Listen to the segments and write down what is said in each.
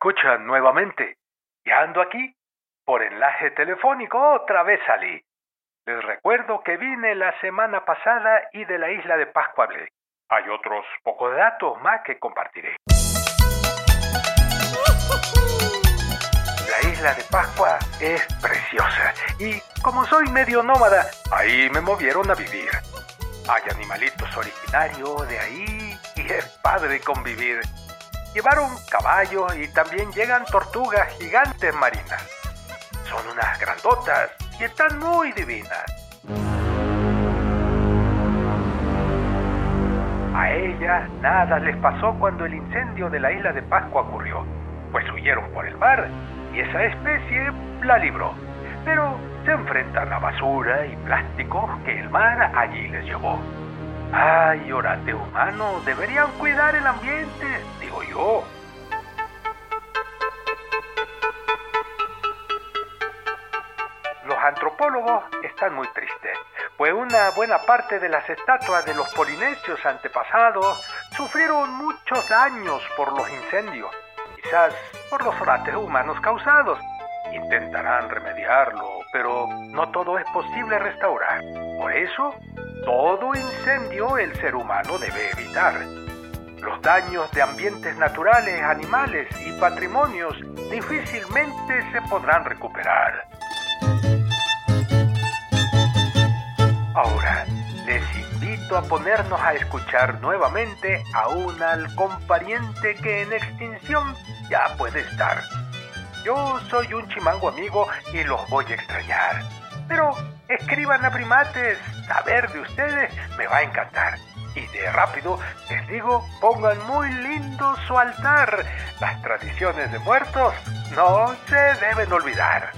Escuchan nuevamente? Ya ando aquí. Por enlace telefónico otra vez salí. Les recuerdo que vine la semana pasada y de la isla de Pascua hablé. Hay otros pocos datos más que compartiré. La isla de Pascua es preciosa y como soy medio nómada, ahí me movieron a vivir. Hay animalitos originarios de ahí y es padre convivir. Llevaron caballos y también llegan tortugas gigantes marinas. Son unas grandotas y están muy divinas. A ellas nada les pasó cuando el incendio de la isla de Pascua ocurrió, pues huyeron por el mar y esa especie la libró. Pero se enfrentan a basura y plásticos que el mar allí les llevó. Ay, orate humano, deberían cuidar el ambiente, digo yo. Los antropólogos están muy tristes, pues una buena parte de las estatuas de los polinesios antepasados sufrieron muchos daños por los incendios, quizás por los orates humanos causados. Intentarán remediarlo, pero no todo es posible restaurar. Por eso, todo incendio el ser humano debe evitar. Los daños de ambientes naturales, animales y patrimonios difícilmente se podrán recuperar. Ahora, les invito a ponernos a escuchar nuevamente a un halcón pariente que en extinción ya puede estar. Yo soy un chimango amigo y los voy a extrañar. Pero escriban a primates, saber de ustedes me va a encantar. Y de rápido les digo, pongan muy lindo su altar. Las tradiciones de muertos no se deben olvidar.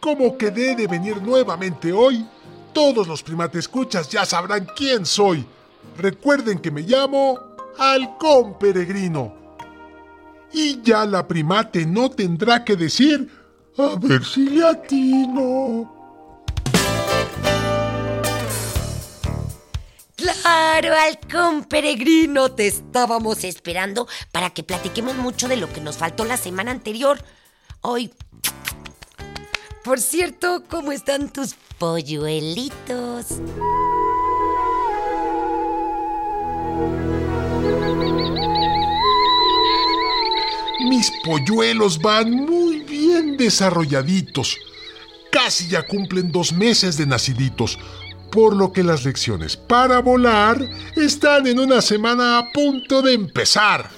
Como quedé de venir nuevamente hoy, todos los primates escuchas ya sabrán quién soy. Recuerden que me llamo Halcón Peregrino. Y ya la primate no tendrá que decir, a ver si le atino. Claro, halcón peregrino, te estábamos esperando para que platiquemos mucho de lo que nos faltó la semana anterior. Hoy, por cierto, ¿cómo están tus polluelitos? Mis polluelos van muy bien desarrolladitos. Casi ya cumplen dos meses de naciditos, por lo que las lecciones para volar están en una semana a punto de empezar.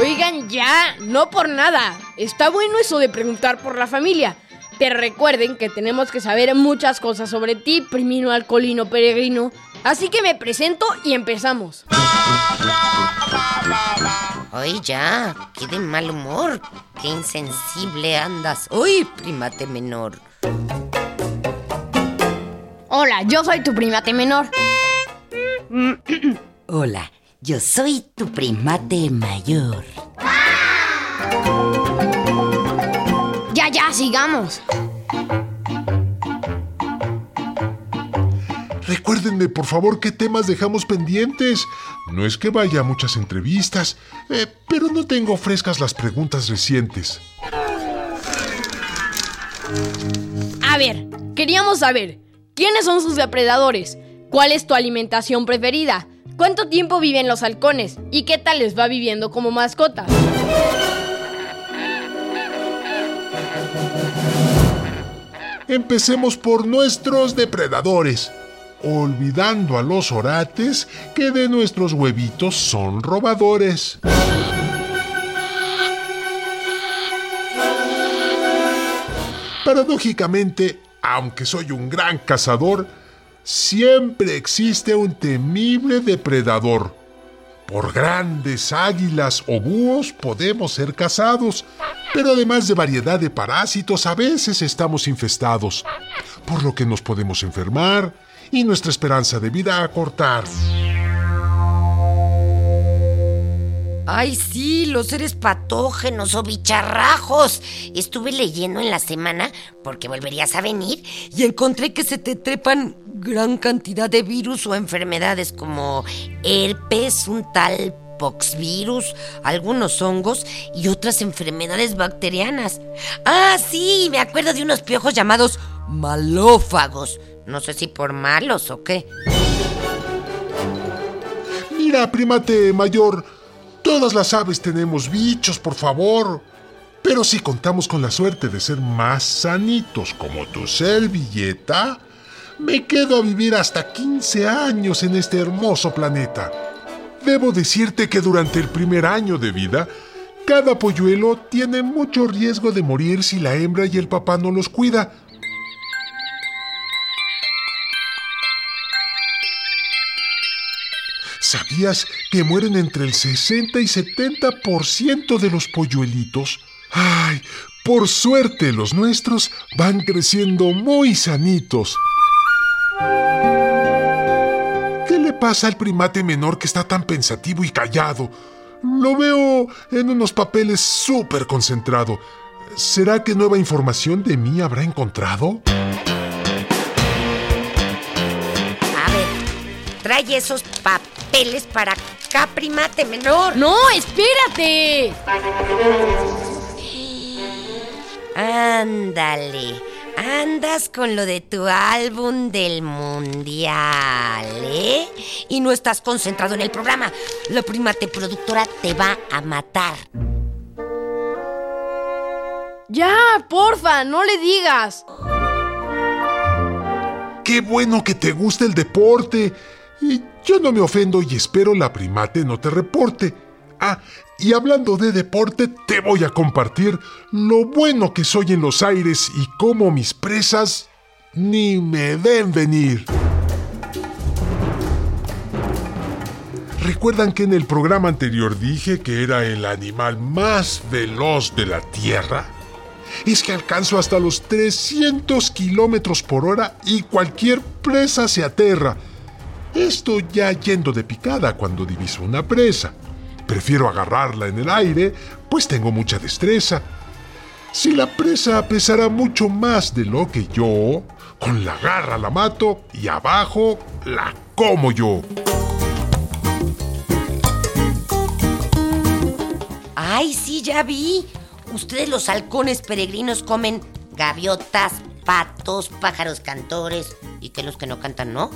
Oigan ya, no por nada. Está bueno eso de preguntar por la familia. Pero recuerden que tenemos que saber muchas cosas sobre ti, primino alcolino peregrino. Así que me presento y empezamos. Ay, ya, qué de mal humor, qué insensible andas. Uy, primate menor. Hola, yo soy tu primate menor. Hola, yo soy tu primate mayor. Ya, ya, sigamos. Recuérdenme, por favor, qué temas dejamos pendientes. No es que vaya a muchas entrevistas, eh, pero no tengo frescas las preguntas recientes. A ver, queríamos saber, ¿quiénes son sus depredadores? ¿Cuál es tu alimentación preferida? ¿Cuánto tiempo viven los halcones? ¿Y qué tal les va viviendo como mascotas? Empecemos por nuestros depredadores, olvidando a los orates que de nuestros huevitos son robadores. Paradójicamente, aunque soy un gran cazador, siempre existe un temible depredador. Por grandes águilas o búhos podemos ser cazados, pero además de variedad de parásitos a veces estamos infestados, por lo que nos podemos enfermar y nuestra esperanza de vida acortar. Ay, sí, los seres patógenos o bicharrajos. Estuve leyendo en la semana, porque volverías a venir, y encontré que se te trepan gran cantidad de virus o enfermedades como herpes, un tal poxvirus, algunos hongos y otras enfermedades bacterianas. Ah, sí, me acuerdo de unos piojos llamados malófagos. No sé si por malos o qué. Mira, primate mayor, todas las aves tenemos bichos, por favor. Pero si contamos con la suerte de ser más sanitos como tu servilleta, me quedo a vivir hasta 15 años en este hermoso planeta. Debo decirte que durante el primer año de vida, cada polluelo tiene mucho riesgo de morir si la hembra y el papá no los cuida. ¿Sabías que mueren entre el 60 y 70% de los polluelitos? Ay, por suerte los nuestros van creciendo muy sanitos. ¿Qué le pasa al primate menor que está tan pensativo y callado? Lo veo en unos papeles súper concentrado. ¿Será que nueva información de mí habrá encontrado? A ver, trae esos papeles para acá, primate menor. No, espérate. Ándale, andas con lo de tu álbum del mundial, ¿eh? Y no estás concentrado en el programa. La primate productora te va a matar. Ya, porfa, no le digas. Qué bueno que te gusta el deporte. Y yo no me ofendo y espero la primate no te reporte. Ah, y hablando de deporte, te voy a compartir lo bueno que soy en los aires y cómo mis presas ni me ven venir. ¿Recuerdan que en el programa anterior dije que era el animal más veloz de la Tierra? Es que alcanzo hasta los 300 kilómetros por hora y cualquier presa se aterra. Esto ya yendo de picada cuando diviso una presa. Prefiero agarrarla en el aire, pues tengo mucha destreza. Si la presa pesará mucho más de lo que yo, con la garra la mato y abajo la como yo. Ay, sí, ya vi. Ustedes los halcones peregrinos comen gaviotas, patos, pájaros cantores y que los que no cantan, ¿no?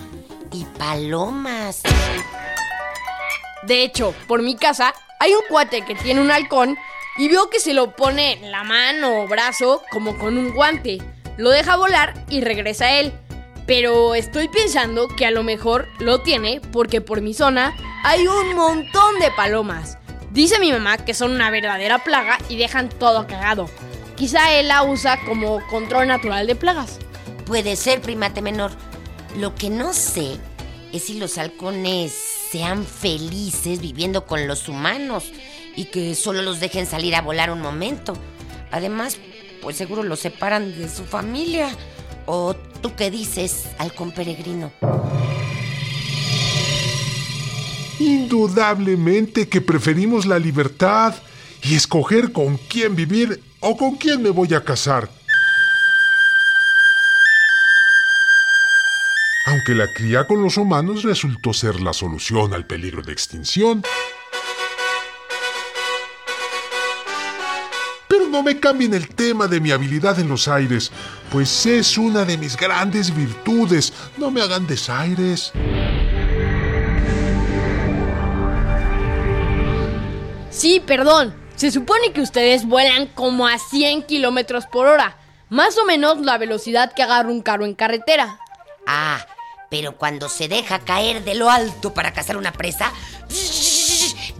Y palomas. De hecho, por mi casa hay un cuate que tiene un halcón y veo que se lo pone en la mano o brazo como con un guante. Lo deja volar y regresa a él. Pero estoy pensando que a lo mejor lo tiene porque por mi zona hay un montón de palomas. Dice mi mamá que son una verdadera plaga y dejan todo cagado. Quizá él la usa como control natural de plagas. Puede ser, primate menor. Lo que no sé es si los halcones sean felices viviendo con los humanos y que solo los dejen salir a volar un momento. Además, pues seguro los separan de su familia. ¿O tú qué dices, halcón peregrino? Indudablemente que preferimos la libertad y escoger con quién vivir o con quién me voy a casar. Aunque la cría con los humanos resultó ser la solución al peligro de extinción. Pero no me cambien el tema de mi habilidad en los aires, pues es una de mis grandes virtudes. No me hagan desaires. Sí, perdón. Se supone que ustedes vuelan como a 100 kilómetros por hora. Más o menos la velocidad que agarra un carro en carretera. Ah, pero cuando se deja caer de lo alto para cazar una presa,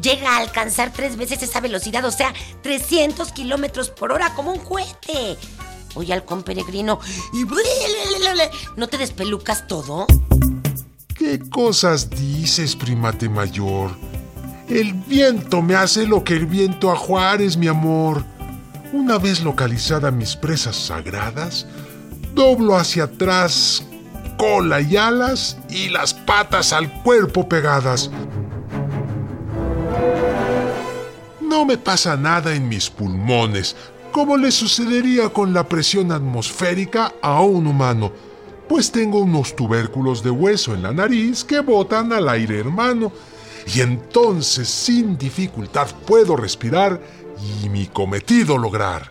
llega a alcanzar tres veces esa velocidad, o sea, 300 kilómetros por hora como un cohete. Oye, halcón peregrino. Y... ¿No te despelucas todo? ¿Qué cosas dices, primate mayor? El viento me hace lo que el viento a Juárez, mi amor. Una vez localizada mis presas sagradas, doblo hacia atrás cola y alas y las patas al cuerpo pegadas. No me pasa nada en mis pulmones, como le sucedería con la presión atmosférica a un humano, pues tengo unos tubérculos de hueso en la nariz que botan al aire hermano, y entonces sin dificultad puedo respirar y mi cometido lograr.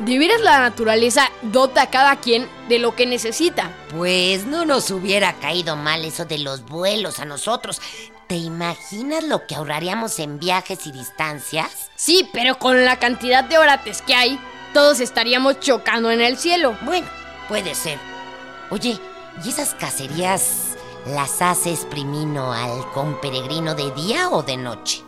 De veras la naturaleza dota a cada quien de lo que necesita. Pues no nos hubiera caído mal eso de los vuelos a nosotros. ¿Te imaginas lo que ahorraríamos en viajes y distancias? Sí, pero con la cantidad de orates que hay, todos estaríamos chocando en el cielo. Bueno, puede ser. Oye, ¿y esas cacerías las haces primino halcón peregrino de día o de noche?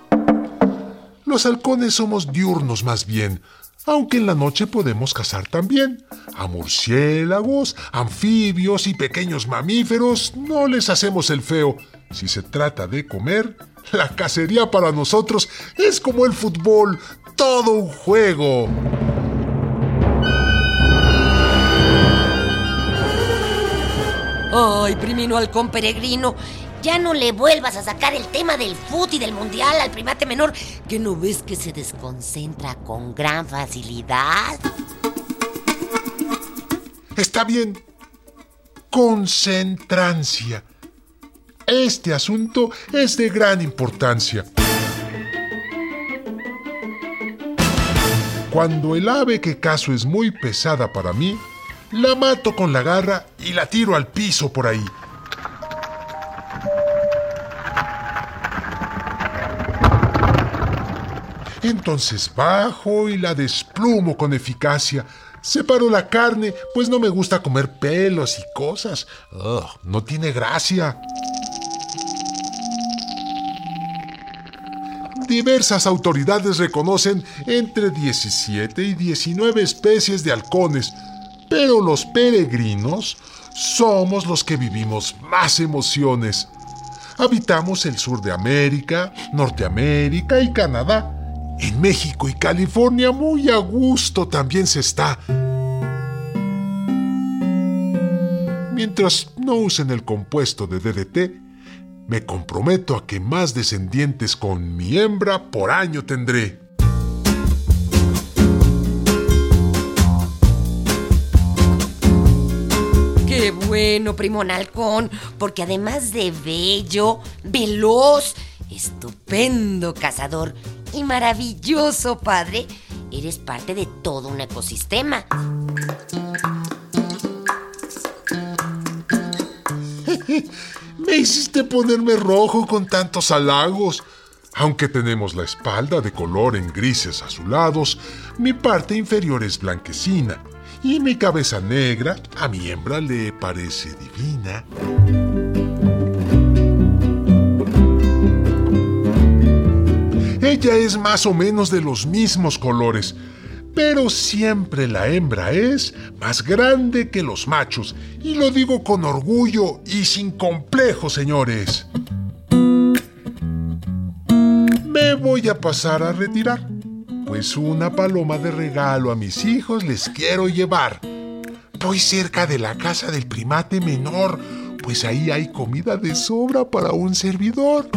Los halcones somos diurnos más bien aunque en la noche podemos cazar también. A murciélagos, anfibios y pequeños mamíferos no les hacemos el feo. Si se trata de comer, la cacería para nosotros es como el fútbol, todo un juego. Ay, primino halcón peregrino, ya no le vuelvas a sacar el tema del fútbol y del mundial al primate menor, que no ves que se desconcentra con gran facilidad. Está bien. Concentrancia. Este asunto es de gran importancia. Cuando el ave que caso es muy pesada para mí, la mato con la garra y la tiro al piso por ahí. Entonces bajo y la desplumo con eficacia. Separo la carne, pues no me gusta comer pelos y cosas. no tiene gracia. Diversas autoridades reconocen entre 17 y 19 especies de halcones, pero los peregrinos somos los que vivimos más emociones. Habitamos el sur de América, Norteamérica y Canadá en México y California muy a gusto también se está. Mientras no usen el compuesto de DDT, me comprometo a que más descendientes con mi hembra por año tendré. Bueno, primo halcón, porque además de bello, veloz, estupendo cazador y maravilloso padre, eres parte de todo un ecosistema. Me hiciste ponerme rojo con tantos halagos. Aunque tenemos la espalda de color en grises azulados, mi parte inferior es blanquecina y mi cabeza negra a mi hembra le parece divina. Ella es más o menos de los mismos colores, pero siempre la hembra es más grande que los machos, y lo digo con orgullo y sin complejo, señores. Me voy a pasar a retirar, pues una paloma de regalo a mis hijos les quiero llevar. Voy cerca de la casa del primate menor, pues ahí hay comida de sobra para un servidor.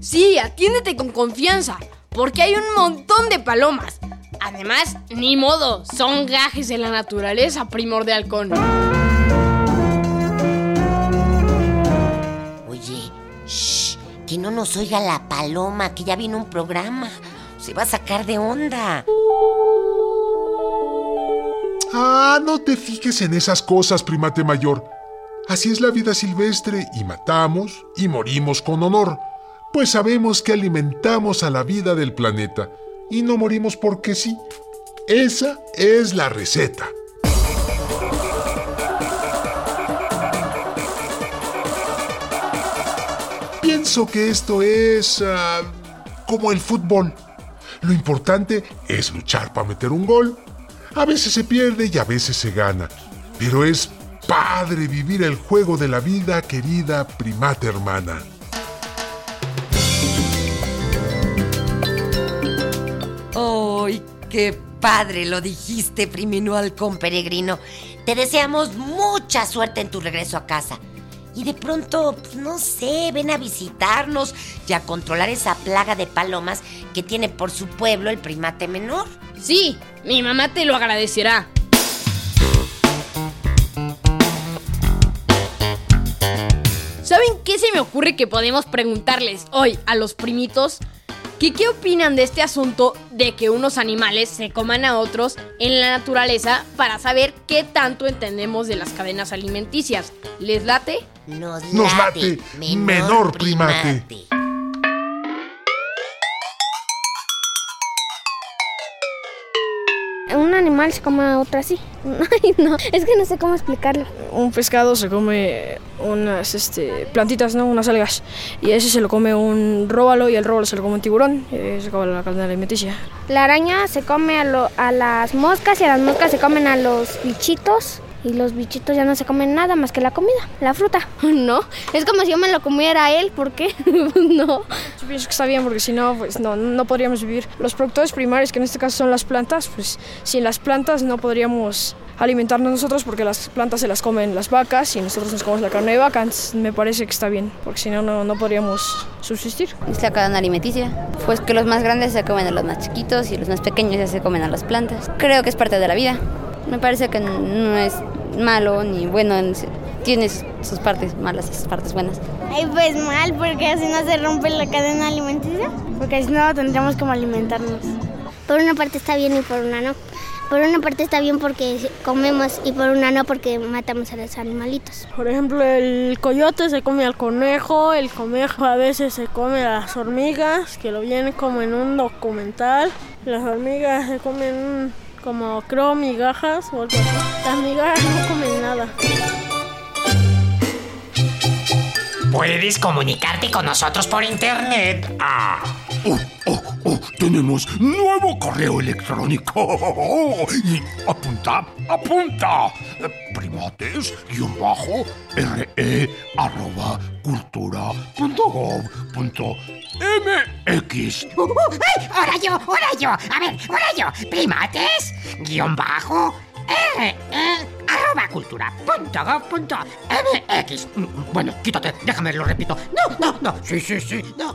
Sí, atiéndete con confianza, porque hay un montón de palomas. Además, ni modo, son gajes de la naturaleza, primor de que no nos oiga la paloma, que ya vino un programa. Se va a sacar de onda. Ah, no te fijes en esas cosas, primate mayor. Así es la vida silvestre y matamos y morimos con honor pues sabemos que alimentamos a la vida del planeta y no morimos porque sí. Esa es la receta. Pienso que esto es... Ah, como el fútbol. Lo importante es luchar para meter un gol. A veces se pierde y a veces se gana. Pero es padre vivir el juego de la vida, querida primata hermana. ¡Ay, qué padre lo dijiste, primino halcón peregrino! Te deseamos mucha suerte en tu regreso a casa. Y de pronto, pues, no sé, ven a visitarnos y a controlar esa plaga de palomas que tiene por su pueblo el primate menor. Sí, mi mamá te lo agradecerá. ¿Saben qué se me ocurre que podemos preguntarles hoy a los primitos? ¿Que ¿Qué opinan de este asunto de que unos animales se coman a otros en la naturaleza para saber qué tanto entendemos de las cadenas alimenticias? ¿Les late? Nos, Nos late, menor primate. Un animal se come a otro así. Ay, no, es que no sé cómo explicarlo. un pescado se come unas este, plantitas, ¿no? Unas algas. Y ese se lo come un róbalo y el róbalo se lo come un tiburón. Y se acaba la cadena alimenticia. La araña se come a, lo- a las moscas y a las moscas se comen a los bichitos. Y los bichitos ya no se comen nada más que la comida, la fruta. No, es como si yo me lo comiera a él, ¿por qué? no. Yo pienso que está bien porque si no, pues no, no podríamos vivir. Los productores primarios, que en este caso son las plantas, pues sin las plantas no podríamos alimentarnos nosotros porque las plantas se las comen las vacas y nosotros nos comemos la carne de vaca. Me parece que está bien porque si no, no, no podríamos subsistir. Es la cadena alimenticia. Pues que los más grandes se comen a los más chiquitos y los más pequeños ya se comen a las plantas. Creo que es parte de la vida. Me parece que no es malo ni bueno. Tiene sus partes malas y sus partes buenas. Ay, pues mal, porque así no se rompe la cadena alimenticia. Porque si no, tendríamos como alimentarnos. Por una parte está bien y por una no. Por una parte está bien porque comemos y por una no porque matamos a los animalitos. Por ejemplo, el coyote se come al conejo, el conejo a veces se come a las hormigas, que lo viene como en un documental. Las hormigas se comen como creo migajas o algo así. Las migajas no comen nada. Puedes comunicarte con nosotros por internet. Ah. Oh, oh, tenemos nuevo correo electrónico. Y apunta, apunta. Primates, guion bajo, re, arroba, cultura, punto gov, punto mx. Uh, ¡Ay! ¡Ahora yo! ¡Ahora yo! A ver, ahora yo. Primates, guion bajo, R, E, arroba cultura, punto punto MX. Bueno, quítate, déjame, lo repito. No, no, no. Sí, sí, sí, no.